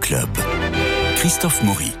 Club. Christophe Maury.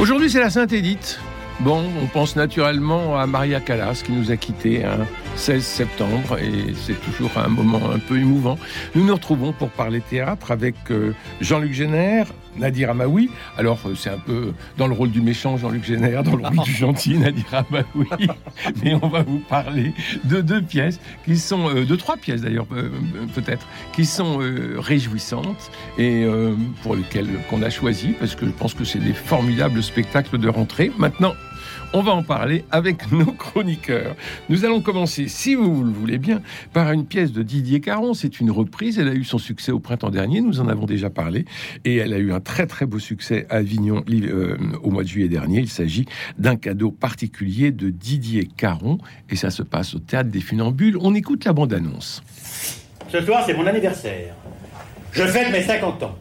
Aujourd'hui, c'est la Sainte Édith. Bon, on pense naturellement à Maria Callas qui nous a quittés un 16 septembre et c'est toujours un moment un peu émouvant. Nous nous retrouvons pour parler théâtre avec euh, Jean-Luc Génère, Nadir Amaoui. Alors, euh, c'est un peu dans le rôle du méchant Jean-Luc Génère, dans le rôle du gentil Nadir Amaoui. Mais on va vous parler de deux pièces qui sont, euh, de trois pièces d'ailleurs, peut-être, qui sont réjouissantes et pour lesquelles qu'on a choisi parce que je pense que c'est des formidables spectacles de rentrée. Maintenant, on va en parler avec nos chroniqueurs. Nous allons commencer, si vous le voulez bien, par une pièce de Didier Caron. C'est une reprise. Elle a eu son succès au printemps dernier. Nous en avons déjà parlé. Et elle a eu un très très beau succès à Avignon euh, au mois de juillet dernier. Il s'agit d'un cadeau particulier de Didier Caron. Et ça se passe au théâtre des Funambules. On écoute la bande-annonce. Ce soir, c'est mon anniversaire. Je fête mes 50 ans.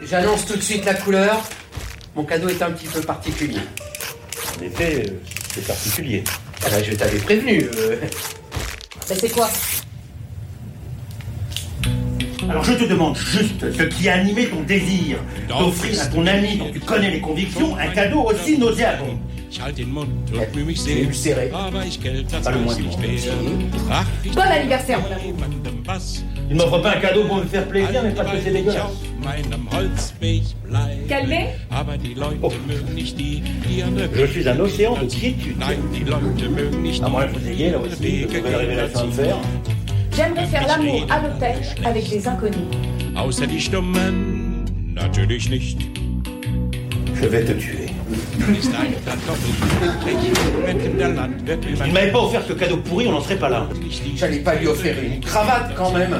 J'annonce tout de suite la couleur. Mon cadeau est un petit peu particulier. En effet, euh, c'est particulier. Ah ben, je t'avais prévenu. Euh. Mais c'est quoi? Alors je te demande juste ce qui a animé ton désir d'offrir à ton ami dont tu connais les convictions un cadeau aussi nauséabond. C'est ulcéré. Pas le moins du monde. Bon anniversaire, mon amour. Il m'offre pas un cadeau pour me faire plaisir, mais parce que c'est dégueulasse. Calmez Oh. Je suis un océan de quiétude. À moins que vous ayez là aussi de nouvelles révélations à me faire. J'aimerais faire l'amour à l'hôtel avec des inconnus. Außer die Stummen natürlich nicht. Je vais te tuer. Il m'avait pas offert ce cadeau pourri, on n'en serait pas là. J'allais pas lui offrir une cravate quand même.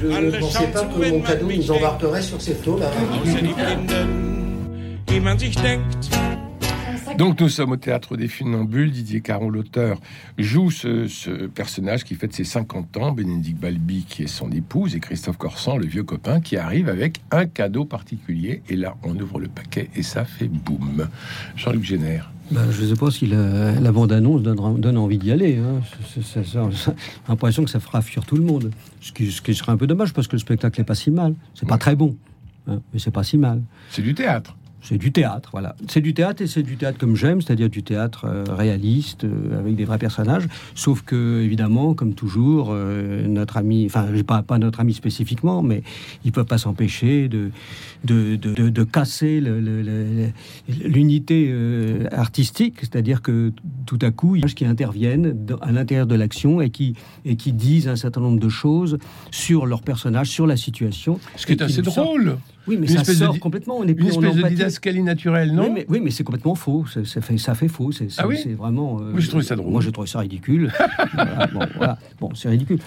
Je ne pensais pas que mon cadeau nous embarquerait sur sich denkt. Donc nous sommes au théâtre des Funambules. Didier Caron, l'auteur, joue ce, ce personnage qui fête ses 50 ans, Bénédicte Balbi qui est son épouse et Christophe Corsan, le vieux copain, qui arrive avec un cadeau particulier. Et là, on ouvre le paquet et ça fait boum. Jean-Luc Génère. Ben, je ne sais pas si la, la bande-annonce donne, donne envie d'y aller. Hein. C'est l'impression que ça fera fuir tout le monde. Ce qui, ce qui serait un peu dommage parce que le spectacle n'est pas si mal. C'est pas très bon, hein, mais c'est pas si mal. C'est du théâtre. C'est du théâtre, voilà. C'est du théâtre et c'est du théâtre comme j'aime, c'est-à-dire du théâtre euh, réaliste euh, avec des vrais personnages. Sauf que, évidemment, comme toujours, euh, notre ami, enfin, pas, pas notre ami spécifiquement, mais ils peuvent pas s'empêcher de, de, de, de- de casser l'unité artistique, c'est-à-dire que tout à coup, il y a des qui interviennent dans- à l'intérieur de l'action et qui, et qui disent un certain nombre de choses sur leur personnage, sur la situation. Ce qui est assez sortent- drôle. Oui, mais Une ça de sort di- complètement. On est Une plus en espèce de didascalie naturelle, non oui, mais, oui, mais c'est complètement faux. Ça fait, ça fait faux. C'est Ah oui vraiment. euh, Moi, j'ai trouvé ça drôle. Moi, j'ai trouvé ça ridicule. Voilà, bon, voilà. Bon, c'est ridicule.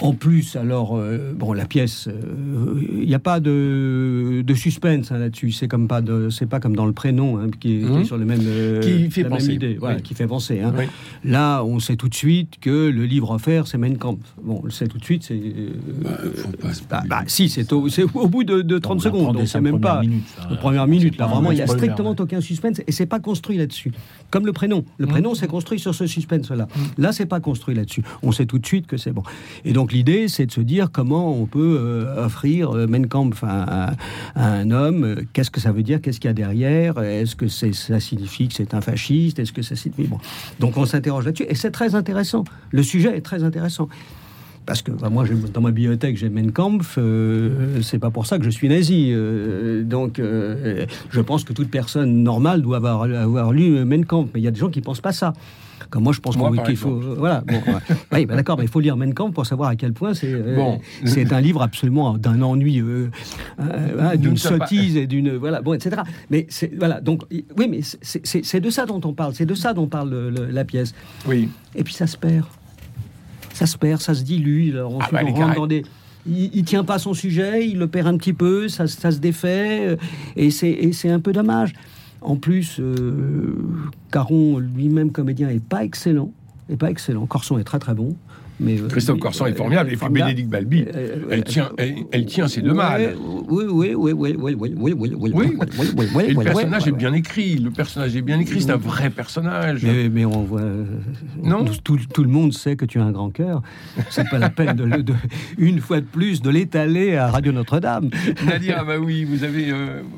En plus, alors, euh, bon, la pièce, euh, il n'y a pas de, de suspense hein, là-dessus. C'est comme pas de, c'est pas comme dans le prénom, hein, qui, est, qui est Mhm. sur le même, euh, Qui fait la même penser. idée, voilà, Oui. qui fait penser. hein. Oui. Là, on sait tout de suite que le livre offert, c'est Mein Kampf. Bon, on le sait tout de suite. C'est, euh, se- bah, bah, si, c'est au, c'est au bout de, de 30 secondes. Donc, c'est même pas. Aux premières minutes, là, vraiment, il n'y a strictement aucun suspense et c'est pas construit là-dessus. Comme le prénom. Le prénom, c'est construit sur ce suspense-là. Là, c'est pas construit là-dessus. On sait tout de suite que c'est bon. Et donc, l'idée, c'est de se dire comment on peut euh, offrir euh, à, un homme. euh, Qu'est-ce que ça veut dire Qu'est-ce qu'il y a derrière Est-ce que c'est, ça signifie que c'est un fasciste Est-ce que ça signifie. Bon. Donc, on s'interroge là-dessus et c'est très intéressant. Le sujet est très intéressant. Parce que moi, dans ma bibliothèque, j'ai Mein Kampf. euh, c'est pas pour ça que je suis nazi. euh, donc, je pense que toute personne normale doit avoir, lu euh, Mein Kampf. Mais il y a des gens qui pensent pas ça. Comme moi, je pense Moi, qu'il faut. euh, voilà. Bon, ouais. Oui, bah, d'accord, mais il faut lire Mein Kampf pour savoir à quel point c'est. euh, Bon. c'est un livre absolument d'un ennui, euh, euh, hein, ne d'une sommes pas- sottise et d'une voilà, bon, etc. Mais c'est voilà. Donc, oui, mais c'est- c'est c'est de ça dont on parle. C'est de ça dont parle le- le- la pièce. Oui. Et puis ça se perd. Ça se perd, ça se dilue. Alors ensuite, bah, les on rentre dans des. Il, il tient pas son sujet, il le perd un petit peu, ça, ça se défait, et c'est et c'est un peu dommage. En plus, euh, Caron lui-même comédien est pas excellent, pas excellent. Corson est très très bon. Mais, Christophe Corsan est formidable, et puis Bénédicte Balbi, elle, tient, elle, tient ses deux mâles. Oui, oui, oui, oui, oui, oui, oui, oui, oui, oui, Et le personnage est bien écrit, le personnage est bien écrit, c'est un vrai personnage. Mais, mais on voit... Non tout, tout, le monde sait que tu as un grand cœur. C'est pas la peine, de, une fois de plus, de l'étaler à Radio Notre-Dame. Nadir, ah bah oui, vous avez,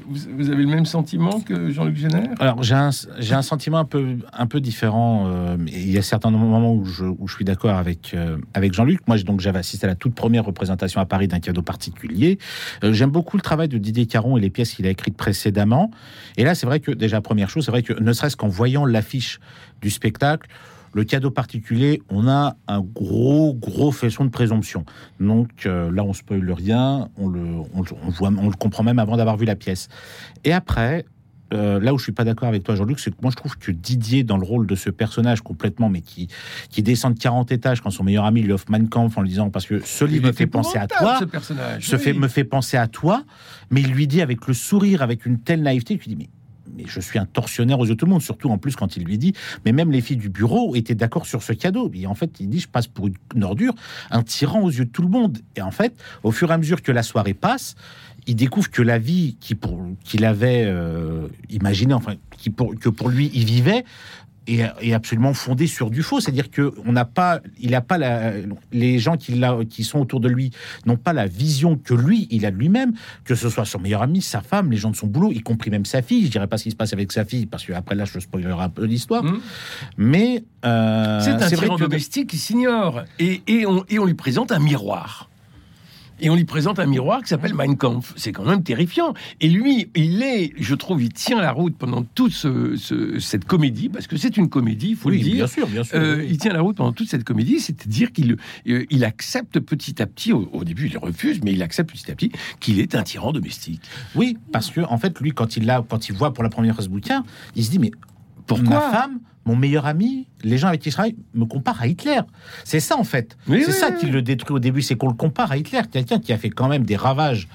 vous, avez le même sentiment que Jean-Luc Génère Alors, j'ai un, j'ai un sentiment un peu, un peu différent. il y a certains moments où je, où je suis d'accord avec, avec Jean-Luc. Moi, donc, j'avais assisté à la toute première représentation à Paris d'un cadeau particulier. J'aime beaucoup le travail de Didier Caron et les pièces qu'il a écrites précédemment. Et là, c'est vrai que, déjà, première chose, c'est vrai que ne serait-ce qu'en voyant l'affiche du spectacle, le cadeau particulier, on a un gros, gros faisceau de présomption. Donc là, on spoile rien, on le, voit, on le comprend même avant d'avoir vu la pièce. Et après, euh, là où je suis pas d'accord avec toi, Jean-Luc, c'est que moi je trouve que Didier, dans le rôle de ce personnage complètement, mais qui, qui descend de 40 étages quand son meilleur ami lui offre Mein Kampf en lui disant parce que ce livre me fait penser à toi, ce personnage, se fait, me fait penser à toi, mais il lui dit avec le sourire, avec une telle naïveté, lui dit mais mais je suis un tortionnaire aux yeux de tout le monde, surtout en plus quand il lui dit, mais même les filles du bureau étaient d'accord sur ce cadeau. Et en fait, il dit, je passe pour une ordure, un tyran aux yeux de tout le monde. Et en fait, au fur et à mesure que la soirée passe, il découvre que la vie qu'il avait euh, imaginée, enfin, qui pour, que pour lui il vivait, est, absolument fondée sur du faux. C'est-à-dire que on n'a pas, il pas la, les gens qui, qui sont autour de lui n'ont pas la vision que lui, il a de lui-même, que ce soit son meilleur ami, sa femme, les gens de son boulot, y compris même sa fille. Je dirais pas ce qui se passe avec sa fille, parce que après là, je spoilerai un peu l'histoire. Mmh. Mais euh, c'est un tyran domestique qui s'ignore et, et, on, et on lui présente un miroir et on lui présente un miroir qui s'appelle Mein Kampf. C'est quand même terrifiant. Et lui, il est, je trouve, il tient la route pendant toute cette comédie, parce que c'est une comédie, il faut le dire. Bien sûr, bien sûr. Euh, il tient la route pendant toute cette comédie, c'est-à-dire qu'il euh, il accepte petit à petit, au, début il refuse, mais il accepte petit à petit qu'il est un tyran domestique. Oui, parce que en fait, lui, quand il, a, quand il voit pour la première fois ce bouquin, il se dit, mais pourquoi? ma femme mon meilleur ami, les gens avec qui je travaille, me comparent à Hitler. C'est ça, en fait. c'est ça qui le détruit au début, c'est qu'on le compare à Hitler, quelqu'un qui a fait quand même des ravages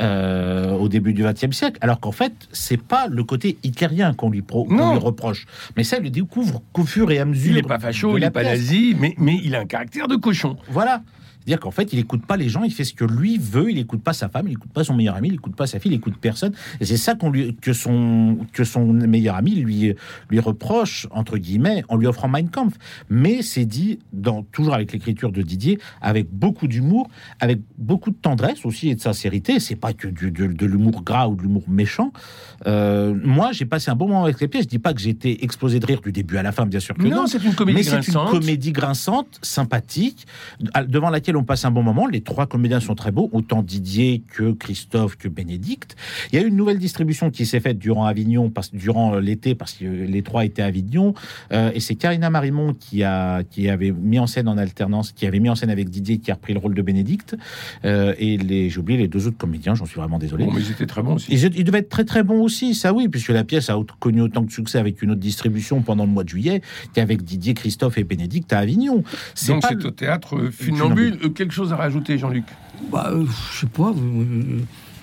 euh, au début du XXe siècle, alors qu'en fait, c'est pas le côté hitlérien qu'on lui, reproche. Mais ça, il le découvre qu'au fur et à mesure. Il n'est pas facho, il n'est pas nazi, mais, mais il a un caractère de cochon. Voilà. C'est-à-dire qu'en fait, il écoute pas les gens, il fait ce que lui veut, il écoute pas sa femme, il écoute pas son meilleur ami, il écoute pas sa fille, il écoute personne. Et c'est ça qu'on lui, que son, que son meilleur ami lui, lui reproche, entre guillemets, en lui offrant Mein Kampf. Mais c'est dit, dans, toujours avec l'écriture de Didier, avec beaucoup d'humour, avec beaucoup de tendresse aussi et de sincérité. C'est pas que du, de, l'humour gras ou de l'humour méchant. Euh, moi, j'ai passé un bon moment avec les pièces. Je dis pas que été explosé de rire du début à la fin, bien sûr que non. non c'est une comédie mais c'est une comédie grinçante, sympathique, devant laquelle on passe un bon moment. Les trois comédiens sont très beaux, autant Didier que Christophe que Bénédicte. Il y a eu une nouvelle distribution qui s'est faite durant Avignon, parce, durant l'été, parce que les trois étaient à Avignon. Euh, et c'est Karina Marimont qui, a, qui avait mis en scène en alternance, qui avait mis en scène avec Didier, qui a repris le rôle de Bénédicte. Euh, et les, j'ai oublié les deux autres comédiens, j'en suis vraiment désolé. mais ils étaient très bons aussi. Ils, devaient être très très bons aussi, ça oui, puisque la pièce a connu autant de succès avec une autre distribution pendant le mois de juillet qu'avec Didier, Christophe et Bénédicte à Avignon. Donc c'est au théâtre Funambule quelque chose à rajouter, Jean-Luc bah, euh, Je sais pas.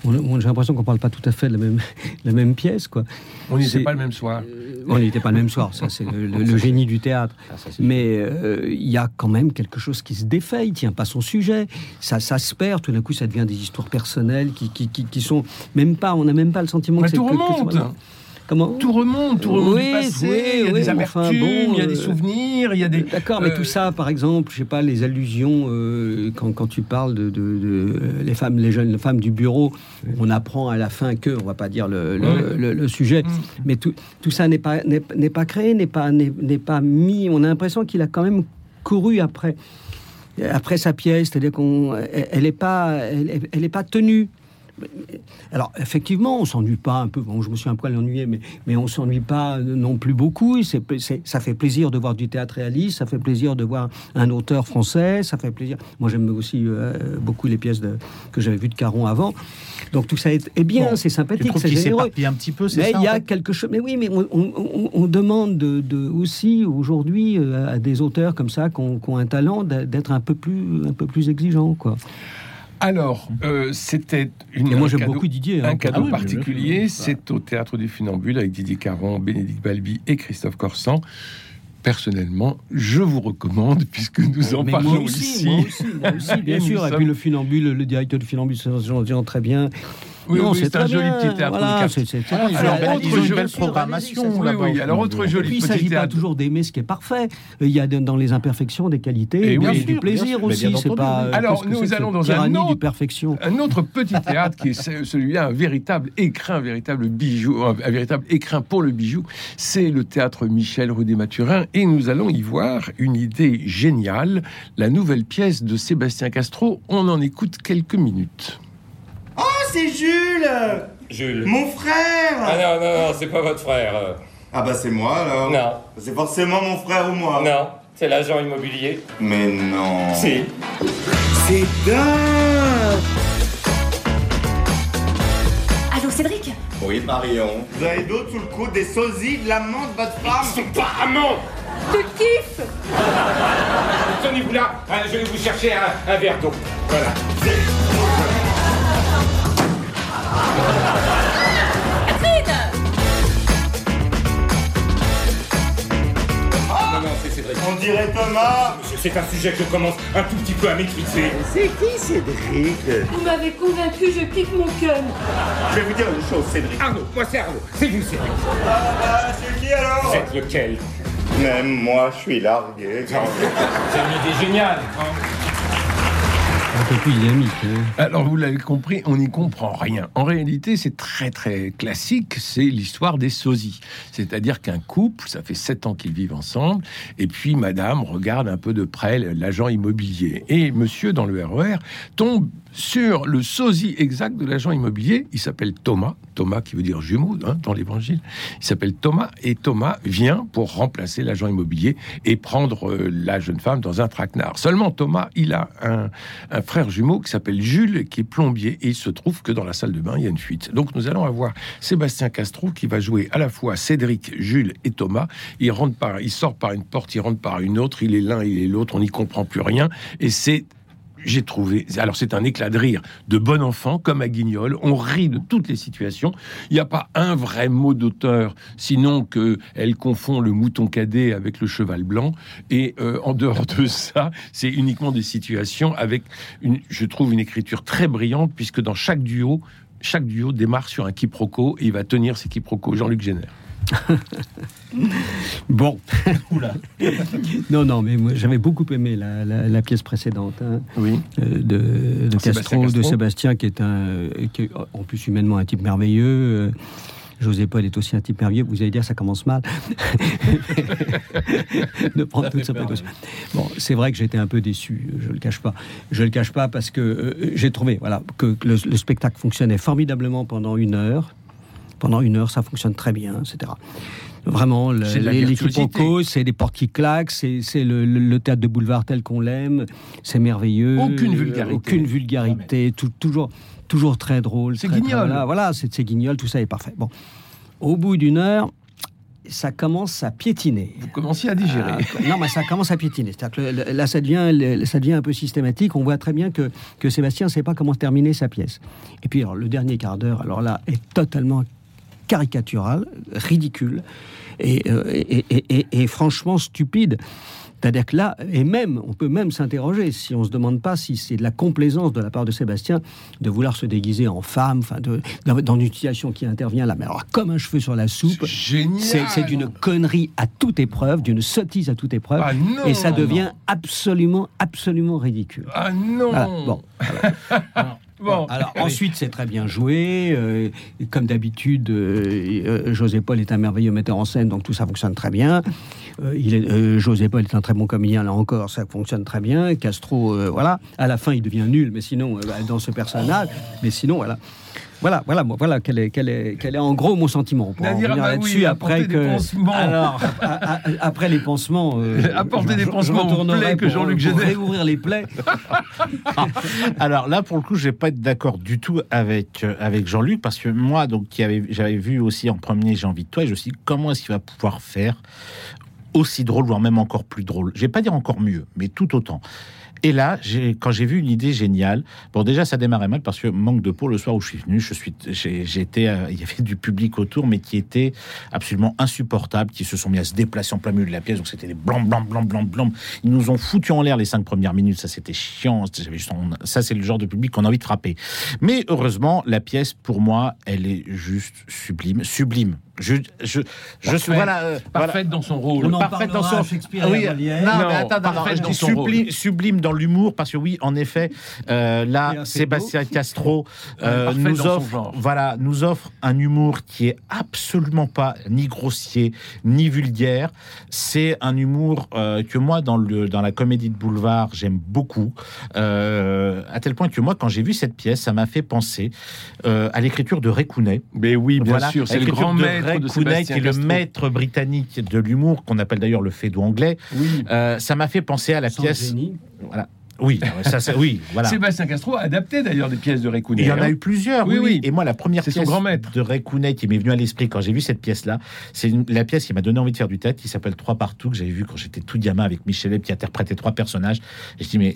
J'ai l'impression qu'on parle pas tout à fait de la même, la même pièce. Quoi. On n'était pas le même soir. Euh, on n'était pas le même soir, ça c'est le, génie du théâtre. Mais euh, il y a quand même quelque chose qui se défait, il tient pas son sujet, ça, ça se perd, tout d'un coup ça devient des histoires personnelles qui, qui, qui, sont même pas, on n'a même pas le sentiment que c'est... tout remonte tout remonte, tout remonte oui, il y a des amertumes, il y a des euh, souvenirs, il y a des... D'accord, mais tout euh, ça, par exemple, je sais pas, les allusions, euh, quand, quand, tu parles de, de, les femmes, les jeunes femmes du bureau, on apprend à la fin que, on va pas dire le, le, sujet, mm. mais tout, tout ça n'est pas, n'est pas créé, n'est pas, n'est pas mis, on a l'impression qu'il a quand même couru après après sa pièce, c'est-à-dire qu'on, elle n'est pas, elle, elle est pas tenue. Alors, effectivement, on s'ennuie pas un peu. Bon, je me suis un peu ennuyé, mais, mais on s'ennuie pas non plus beaucoup. C'est, ça fait plaisir de voir du théâtre réaliste, ça fait plaisir de voir un auteur français, ça fait plaisir. Moi, j'aime aussi euh, beaucoup les pièces de, que j'avais vues de Caron avant. Donc, tout ça est, bien, c'est sympathique, c'est généreux. un petit peu, mais il y a quelque chose. Mais oui, mais on, demande de, aussi aujourd'hui euh, à des auteurs comme ça qui ont, un talent d'être un peu plus, un peu plus exigeants, quoi. Alors, euh, c'était une, moi, un, cadeau, beaucoup Didier, hein. un cadeau ah particulier. C'est au Théâtre du Funambule avec Didier Caron, Bénédicte Balbi et Christophe Corsan. personnellement, je vous recommande, puisque nous en parlons ici. Moi aussi, moi aussi bien sûr. Et puis le funambule, le directeur du funambule, c'est très bien. Oui, non, c'est un joli petit théâtre. Voilà, c'est alors, autre une belle programmation. Oui, oui, alors autre joli petit théâtre. Il ne s'agit pas toujours d'aimer ce qui est parfait. Il y a dans les imperfections des qualités, et bien du plaisir aussi. C'est pas. Alors nous allons dans un autre, perfection. un autre petit théâtre qui est celui-là, un véritable écrin, un véritable bijou, un véritable écrin pour le bijou. C'est le théâtre Michel rue des Mathurins, et nous allons y voir une idée géniale, la nouvelle pièce de Sébastien Castro. On en écoute quelques minutes. C'est Jules Jules. Mon frère Ah non, non, non, c'est pas votre frère. Ah bah c'est moi alors Non. C'est forcément mon frère ou moi Non, c'est l'agent immobilier. Mais non Si. C'est dingue Allô, Cédric? Oui, Marion. Vous avez d'autres sous le coude des sosies de l'amant de votre femme C'est pas amant Tu kiffes Tenez-vous là, je vais vous chercher un, un verre d'eau. Voilà. On dirait Thomas C'est un sujet que je commence un tout petit peu à maîtriser. C'est qui Cédric? Vous m'avez convaincu, je pique mon cun. Je vais vous dire une chose, Cédric. Arnaud, moi c'est Arnaud. C'est vous, Cédric. Ah bah, c'est qui alors? C'est lequel? Même moi, je suis largué. C'est une idée géniale. hein. Hein. Alors, vous l'avez compris, on n'y comprend rien. En réalité, c'est très très classique, c'est l'histoire des sosies. C'est-à-dire qu'un couple, ça fait sept ans qu'ils vivent ensemble, et puis madame regarde un peu de près l'agent immobilier. Et monsieur, dans le RER, tombe sur le sosie exact de l'agent immobilier. Il s'appelle Thomas, Thomas qui veut dire jumeau hein, dans l'évangile. Il s'appelle Thomas, et Thomas vient pour remplacer l'agent immobilier et prendre euh, la jeune femme dans un traquenard. Seulement, Thomas, il a un, un frère jumeau qui s'appelle Jules, qui est plombier, et il se trouve que dans la salle de bain, il y a une fuite. Donc nous allons avoir Sébastien Castro qui va jouer à la fois Cédric, Jules et Thomas. Il rentre par, il sort par une porte, il rentre par une autre, il est l'un, il est l'autre, on n'y comprend plus rien, et c'est j'ai trouvé, alors c'est un éclat de rire de bon enfant, comme à Guignol. On rit de toutes les situations. Il n'y a pas un vrai mot d'auteur, sinon que elle confond le mouton cadet avec le cheval blanc. Et euh, en dehors de ça, c'est uniquement des situations avec, je trouve, une écriture très brillante, puisque dans chaque duo, chaque duo démarre sur un quiproquo et il va tenir ses quiproquos. Jean-Luc Génère. Bon. non, non, mais moi, j'avais beaucoup aimé la, la- la pièce précédente hein, Oui. euh, de, Sébastien Castro, de. Sébastien, qui est un, qui est, en plus humainement un type merveilleux. euh, José Paul est aussi un type merveilleux. Vous allez dire, ça commence mal. de prendre toute sa précaution. Bon, c'est vrai que j'étais un peu déçu, je le cache pas. Je le cache pas parce que euh, j'ai trouvé, voilà, que le, le spectacle fonctionnait formidablement pendant une heure. Pendant une heure, ça fonctionne très bien, etc. Vraiment, le- les- les quiproquos, c'est des portes qui claquent, c'est le, le- le théâtre de boulevard tel qu'on l'aime, c'est merveilleux. Aucune vulgarité. Aucune vulgarité, tout- toujours, toujours très drôle. C'est très- guignol. voilà, c'est guignol, tout ça est parfait. Bon, au bout d'une heure, ça commence à piétiner. Vous commenciez à digérer. Ah, non, mais ça commence à piétiner. C'est-à-dire que là, ça devient, ça devient un peu systématique. On voit très bien que, que Sébastien ne sait pas comment terminer sa pièce. Et puis, alors, le dernier quart d'heure, alors là, est totalement caricatural, ridicule et, euh, et, et- et- et franchement stupide. C'est-à-dire que là, et même, on peut même s'interroger si on se demande pas si c'est de la complaisance de la part de Sébastien de vouloir se déguiser en femme, enfin, dans, dans une situation qui intervient là, mais alors comme un cheveu sur la soupe. Génial. C'est d'une connerie à toute épreuve, d'une sottise à toute épreuve, Ah non, et ça non. devient absolument, absolument ridicule. Ah non. Voilà, bon. Bon. Alors ensuite, c'est très bien joué. euh, comme d'habitude, euh, euh, José Paul est un merveilleux metteur en scène, donc tout ça fonctionne très bien. Euh, il est, euh, José Paul est un très bon comédien, là encore, ça fonctionne très bien. Castro, euh, voilà. À la fin, il devient nul, mais sinon, dans ce personnage, mais sinon, voilà. Voilà, voilà, moi, voilà quel est, quel est, quel est en gros mon sentiment. On pourra en Nadir, revenir ah bah là-dessus oui, après que. pansements. Alors, a- a- après les pansements. euh, Apporter des pansements aux plaies que pour- Jean-Luc pour Génère. réouvrir les plaies. Alors là, pour le coup, je vais pas être d'accord du tout avec euh, avec Jean-Luc parce que moi, donc, qui avait, j'avais vu aussi en premier, j'ai envie de toi, et je me suis dit comment est-ce qu'il va pouvoir faire aussi drôle, voire même encore plus drôle? Je vais pas dire encore mieux, mais tout autant. Et là, quand j'ai vu une idée géniale, bon déjà ça démarrait mal parce que manque de peau le soir où je suis venu, je suis, j'étais, euh, il y avait du public autour, mais qui était absolument insupportable, qui se sont mis à se déplacer en plein milieu de la pièce, donc c'était des blancs, blancs, blancs, blancs, blancs. Ils nous ont foutu en l'air les cinq premières minutes, ça c'était chiant, ça c'est le genre de public qu'on a envie de frapper. Mais heureusement, la pièce pour moi, elle est juste sublime, sublime. Je, je, je suis voilà, euh, parfaite dans son rôle. On parfaite dans son Shakespeare. Oui, non, mais attends, je dis sublime, sublime dans l'humour parce que oui, en effet, euh, là, Sébastien Castro euh, nous offre, voilà, nous offre un humour qui est absolument pas ni grossier ni vulgaire. C'est un humour euh, que moi, dans le dans la comédie de boulevard, j'aime beaucoup. Euh, à tel point que moi, quand j'ai vu cette pièce, ça m'a fait penser euh, à l'écriture de Récounet. Mais oui, bien sûr, c'est le grand maître Ray qui est le maître britannique de l'humour, qu'on appelle d'ailleurs le Fédou anglais. Oui. Euh, ça m'a fait penser à la pièce. Voilà. Oui, ça, oui, voilà. Sébastien Castro a adapté d'ailleurs des pièces de Récounet. Il y en a hein. eu plusieurs, oui, oui, Et moi, la première pièce grand maître. de Récounet qui m'est venue à l'esprit quand j'ai vu cette pièce-là, c'est la pièce qui m'a donné envie de faire du tête, qui s'appelle Trois partout, que j'avais vu quand j'étais tout gamin avec Michel qui interprétait trois personnages. Et je dis, mais,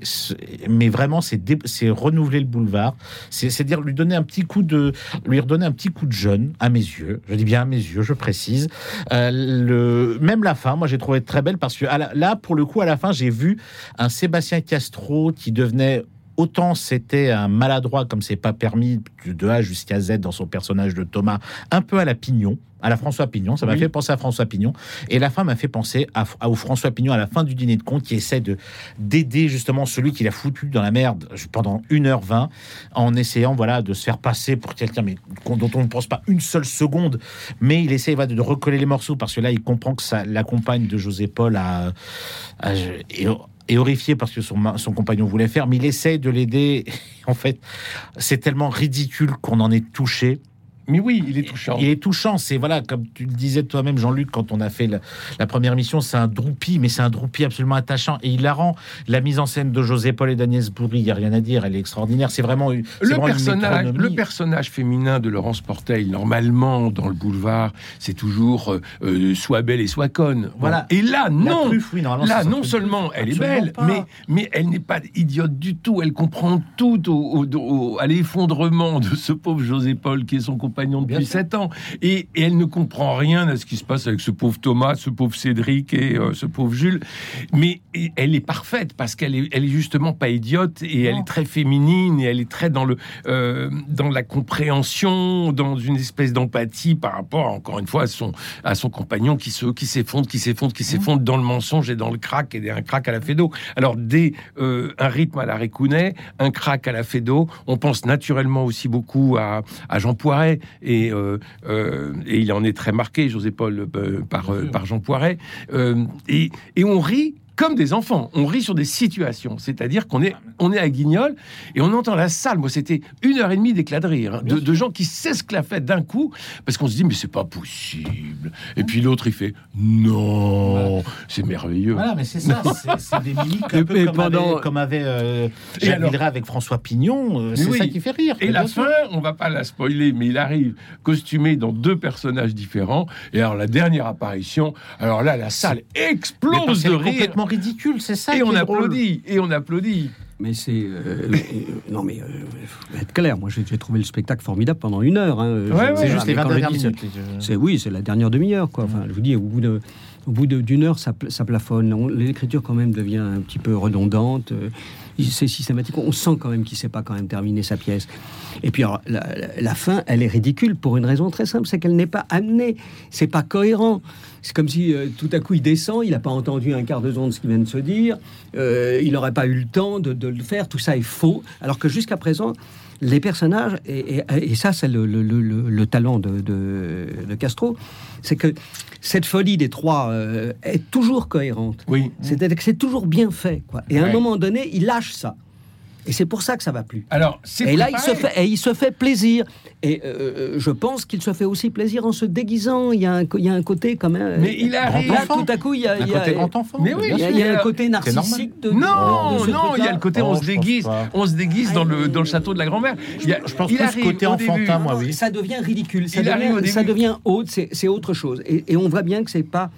mais vraiment, c'est renouveler le boulevard. C'est dire lui donner un petit coup de, lui redonner un petit coup de jeune, à mes yeux. Je dis bien à mes yeux, je précise. Euh, le, même la fin, moi, j'ai trouvé très belle parce que là, pour le coup, à la fin, j'ai vu un Sébastien Castro qui devenait autant c'était un maladroit comme c'est pas permis de A jusqu'à Z dans son personnage de Thomas, un peu à la Pignon, à la François Pignon, ça m'a fait penser à François Pignon, et la fin m'a fait penser à, au François Pignon à la fin du dîner de compte qui essaie de d'aider justement celui qu'il a foutu dans la merde pendant 1h20 en essayant voilà de se faire passer pour quelqu'un mais dont on ne pense pas une seule seconde, mais il essaie de, recoller les morceaux parce que là il comprend que ça la compagne de José Paul a, est horrifié parce que son, son compagnon voulait faire, mais il essaye de l'aider. En fait, c'est tellement ridicule qu'on en est touché. Mais oui, il est touchant. Il est touchant. C'est voilà, comme tu le disais toi-même, Jean-Luc, quand on a fait la, première mission, c'est un droupi, mais c'est un droupi absolument attachant et il la rend. La mise en scène de José Paul et d'Agnès Bourri, il n'y a rien à dire, elle est extraordinaire. C'est vraiment le personnage, le personnage féminin de Laurence Porteil. Normalement, dans le boulevard, c'est toujours euh, euh, soit belle et soit conne. Voilà. Et là, non. là, non seulement elle est belle, mais mais elle n'est pas idiote du tout. Elle comprend tout au, à l'effondrement de ce pauvre José Paul qui est son compagnon depuis 7 ans. Et, elle ne comprend rien à ce qui se passe avec ce pauvre Thomas, ce pauvre Cédric et euh, ce pauvre Jules. Mais elle est parfaite parce qu'elle est, elle est justement pas idiote et elle est très féminine et elle est très dans, le, euh, dans la compréhension, dans une espèce d'empathie par rapport, encore une fois, à son, à son compagnon qui se, qui s'effondre, qui s'effondre, qui s'effondre dans le mensonge et dans le crack et un crack à la fédo. Alors, dès euh, un rythme à la Récounet, un crack à la fédo, on pense naturellement aussi beaucoup à, à Jean Poiret euh, euh, et, il en est très marqué, José Paul, euh, par, par Jean Poiret. et, et on rit comme des enfants. On rit sur des situations, c'est-à-dire qu'on est, on est à Guignol et on entend la salle. Moi, c'était une heure et demie d'éclat de rire, hein, de, gens qui s'esclaffaient d'un coup parce qu'on se dit mais c'est pas possible. Et puis l'autre il fait non, c'est merveilleux. Voilà, mais c'est ça, c'est des mimiques un peu comme, pendant... avait, comme avait euh, avec François Pignon. Euh, c'est ça qui fait rire. Et la fin, on va pas la spoiler, mais il arrive costumé dans deux personnages différents. Et alors la dernière apparition, alors là la salle explose de rire ridicule, c'est ça. Et on applaudit, et on applaudit. Mais c'est euh, non mais euh, être clair, moi j'ai trouvé le spectacle formidable pendant une heure. Hein, c'est juste les 20 dernières minutes. C'est oui, c'est la dernière demi-heure quoi. Enfin, je vous dis au bout de au bout d'une heure, ça, plafonne. L'écriture quand même devient un petit peu redondante. C'est systématique. On sent quand même qu'il ne sait pas quand même terminer sa pièce. Et puis la, fin, elle est ridicule pour une raison très simple, c'est qu'elle n'est pas amenée. C'est pas cohérent. C'est comme si euh, tout à coup il descend, il n'a pas entendu un quart de seconde ce qu'il vient de se dire, euh, il n'aurait pas eu le temps de, le faire, tout ça est faux. Alors que jusqu'à présent, les personnages, et, ça c'est le, talent de, Castro, c'est que cette folie des trois euh, est toujours cohérente. Oui. C'est-à-dire que c'est toujours bien fait. Quoi. Et à un moment donné, il lâche ça. Et c'est pour ça que ça va plus. Alors, et là, il se fait, et il se fait plaisir. Et euh, euh, je pense qu'il se fait aussi plaisir en se déguisant. Il y a un, il y a un côté quand même. Mais il arrive. Là, tout à coup, il y a, un côté grand enfant. Mais oui, il y a, un côté narcissique. De, non, non, il y a le côté on se déguise, on se déguise dans le dans le château de la grand-mère. Je pense que ce côté enfantin, moi, oui. Ça devient ridicule. Ça devient, ça devient haute. C'est autre chose. Et on voit bien que c'est pas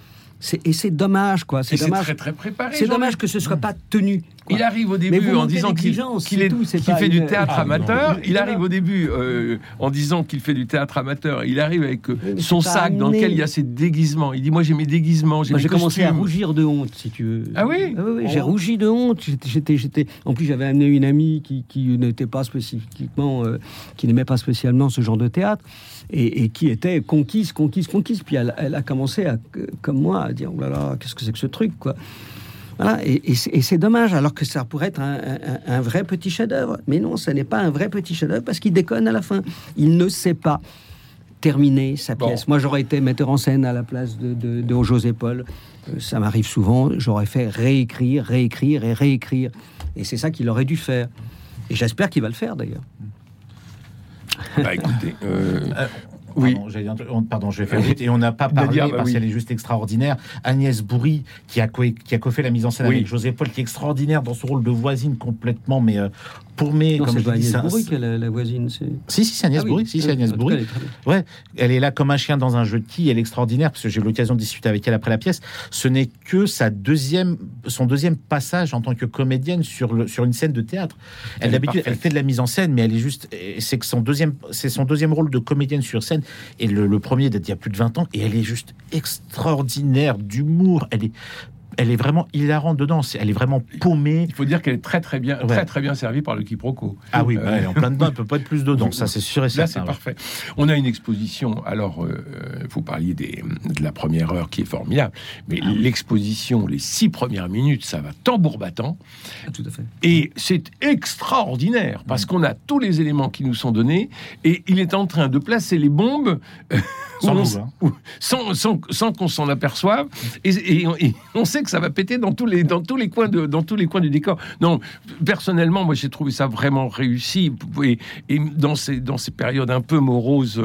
et c'est dommage, quoi. C'est dommage. très, très préparé. C'est dommage que ce soit pas tenu. Il arrive au début en disant qu'il fait du théâtre Ah, amateur. il arrive au début euh, en disant qu'il fait du théâtre amateur. Il arrive avec euh, son sac dans lequel il y a ses déguisements. Il dit Moi, j'ai mes déguisements, j'ai Moi, mes j'ai commencé à rougir de honte, si tu veux. Ah oui oui, oui, J'ai rougi de honte. J'étais, j'étais, j'étais- En plus, j'avais amené une amie qui, qui n'était pas spécifiquement, euh, qui n'aimait pas spécialement ce genre de théâtre, et, et qui était conquise, conquise, conquise. Puis elle, elle a commencé, à, comme moi, à dire oh là là, qu'est-ce que c'est que ce truc, quoi. Voilà, et, et c'est, dommage, alors que ça pourrait être un, un- un vrai petit chef-d'œuvre. Mais non, ce n'est pas un vrai petit chef-d'œuvre parce qu'il déconne à la fin. Il ne sait pas terminer sa Bon. pièce. Moi, j'aurais été metteur en scène à la place de, de, de José Paul. Euh, ça m'arrive souvent. J'aurais fait réécrire, réécrire et réécrire. Et c'est ça qu'il aurait dû faire. Et j'espère qu'il va le faire d'ailleurs. Bah écoutez, euh, Oui. Pardon, je vais faire vite. Et on n'a pas parlé Nadia, bah parce oui. qu'elle est juste extraordinaire. Agnès Bourri, qui a, co- qui a coffé la mise en scène Oui. avec José Paul, qui est extraordinaire dans son rôle de voisine complètement, mais euh, paumée. Non, comme c'est je dis, c'est un- la, la voisine. c'est- Si, si, c'est Agnès Ah oui. Bourri. Si, c'est Euh, Agnès Bourri. elle. Ouais, elle est là comme un chien dans un jeu de qui. Elle est extraordinaire parce que j'ai eu l'occasion de discuter avec elle après la pièce. Ce n'est que sa deuxième, son deuxième passage en tant que comédienne sur, le, sur une scène de théâtre. Elle, d'habitude, elle fait de la mise en scène, mais elle est juste. C'est que son deuxième, c'est son deuxième rôle de comédienne sur scène. Et le, le premier date d'il y a plus de 20 ans. Et elle est juste extraordinaire d'humour. Elle est, elle est vraiment hilarante dedans. C'est- Elle est vraiment paumée. il faut dire qu'elle est très très bien, Ouais. très très bien servie par le quiproquo. Ah oui, Euh, bah, elle est en plein dedans. Elle peut pas être plus dedans. Ça, c'est sûr et Là, certain. c'est ouais. parfait. On a une exposition. Alors, euh, vous parliez des, de la première heure qui est formidable, mais Ah l'exposition, les six premières minutes, ça va tambour battant. Ah, Tout à fait. Et c'est extraordinaire parce qu'on a tous les éléments qui nous sont donnés et il est en train de placer les bombes euh, Sans on hein. sans, sans- sans qu'on s'en aperçoive et, et on, et on sait que ça va péter dans tous les, dans tous les, coins, de, dans tous les coins du décor. Non, personnellement, moi j'ai trouvé ça vraiment réussi et, et dans, ces, dans ces périodes un peu moroses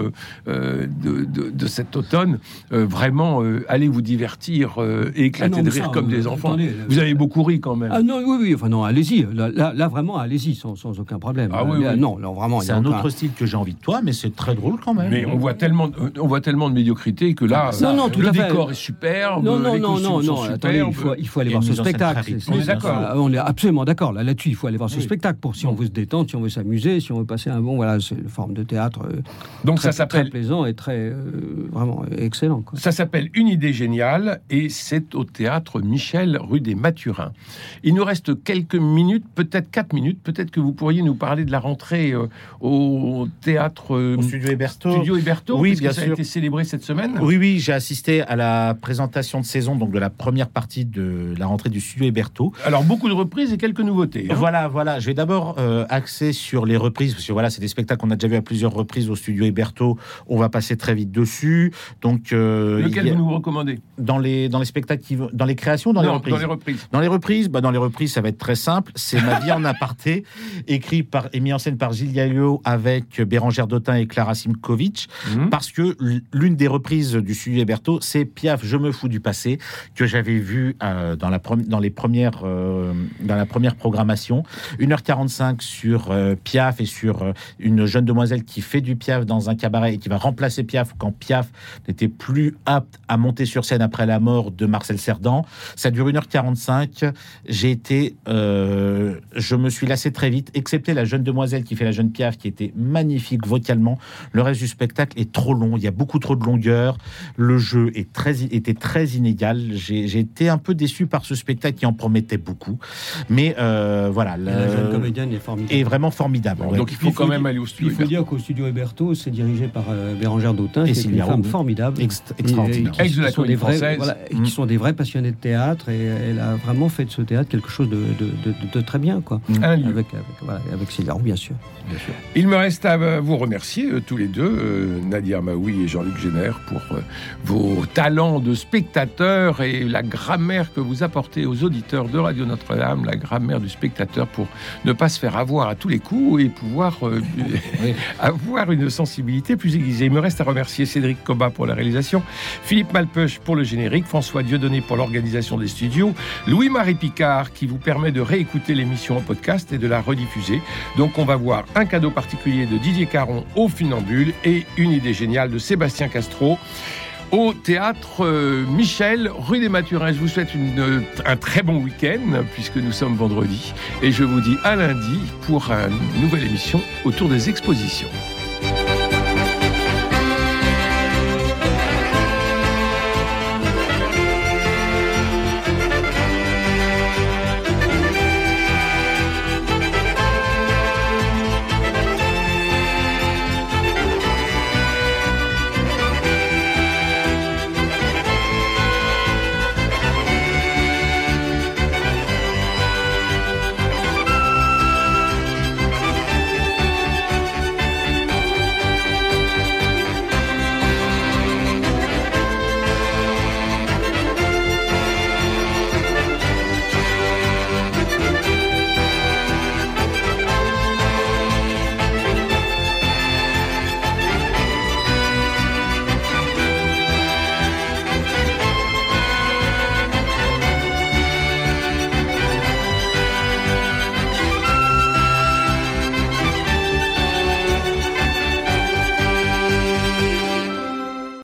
euh, de, de- de cet automne, euh, vraiment, euh, allez vous divertir euh, et éclater Ah non, de rire ça, comme euh, des enfants. attendez, vous euh, avez beaucoup ri quand même. Ah non, oui, oui, enfin non, allez-y. Là, là, là, vraiment, allez-y, sans, sans aucun problème. Ah oui, Là, oui. Non, non, vraiment. C'est un autre style que j'ai envie de toi, mais c'est très drôle quand même. Mais on voit tellement, de- on voit tellement de médiocrité que là, Non, non, tout le à fait. décor est superbe, Non, non, les non, costumes non, sont non, attendez, il faut, il faut aller a voir ce spectacle. On est d'accord. ça, On est absolument d'accord. Là, là-dessus, il faut aller voir ce Oui. spectacle pour si on veut se détendre, si on veut s'amuser, si on veut passer un bon, voilà, c'est une forme de théâtre euh, Donc très, ça s'appelle très plaisant et très euh, vraiment excellent. Quoi. Ça s'appelle Une idée géniale et c'est au théâtre Michel, rue des Mathurins. Il nous reste quelques minutes, peut-être quatre minutes. Peut-être que vous pourriez nous parler de la rentrée euh, au théâtre euh, Au studio Héberto. Studio Héberto, Oui, bien ça a sûr. été célébré cette semaine. Oui, oui, j'ai assisté à la présentation de saison, donc de la première partie de la rentrée du studio Héberto. Alors beaucoup de reprises et quelques nouveautés. hein. Voilà, voilà. Je vais d'abord euh, axer sur les reprises, parce que voilà, c'est des spectacles qu'on a déjà vu à plusieurs reprises au studio Héberto. On va passer très vite dessus. Donc, euh, Lequel a- vous nous recommandez? Dans les dans les spectacles, qui, dans les créations, dans les reprises? Dans les reprises. Dans les reprises, bah dans les reprises, ça va être très simple. C'est Ma vie en aparté, écrit par et mis en scène par Gilles Yallo avec Bérangère Dotin et Clara Simkovic. Mhm. Parce que l'une des reprises du studio Héberto, c'est Piaf, Je me fous du passé, que j'avais vu euh, dans, la dans, euh, dans la première programmation. 1h45 sur euh, Piaf et sur euh, une jeune demoiselle qui fait du Piaf dans un cabaret et qui va remplacer Piaf quand Piaf n'était plus apte à monter sur scène après la mort de Marcel Cerdan. Ça dure 1h45. J'ai été. je me suis lassé très vite, excepté la jeune demoiselle qui fait la jeune Piaf, qui était magnifique vocalement. Le reste du spectacle est trop long. Il y a beaucoup trop de longueur. Le jeu était très inégal. J'ai été un peu déçu par ce spectacle qui en promettait beaucoup. Mais euh, voilà. Et la jeune le- comédienne est formidable. est vraiment formidable. Ouais. Donc il faut quand faut même aller au studio. il faut dire qu'au studio Héberto, c'est dirigé par euh, Bérangère Dautin, Et qui est une femme formidable. Ext- extraordinaire. et qui Ex de la sont des comédie vrais, française. voilà, et Mm. qui sont des vrais passionnés de théâtre et elle a vraiment fait de ce théâtre quelque chose de, de- de- de très bien quoi. Un lieu. Avec, avec, voilà, avec Sylvia Roux, bien sûr. Il me reste à vous remercier euh, tous les deux, euh, Nadia Maoui et Jean-Luc Génère, pour euh, vos talents de spectateurs et la grammaire que vous apportez aux auditeurs de Radio Notre-Dame, la grammaire du spectateur pour ne pas se faire avoir à tous les coups et pouvoir euh, avoir une sensibilité plus aiguisée. Il me reste à remercier Cédric Coba pour la réalisation, Philippe Malpeuch pour le générique, François Dieudonné pour l'organisation des studios, Louis-Marie Picard qui vous permet de réécouter l'émission en podcast et de la rediffuser. Donc on va voir un cadeau particulier de Didier Caron au Funambule et une idée géniale de Sébastien Castro au théâtre euh, Michel, rue des Mathurins. Je vous souhaite une, un très bon week-end puisque nous sommes vendredi et je vous dis à lundi pour une nouvelle émission autour des expositions.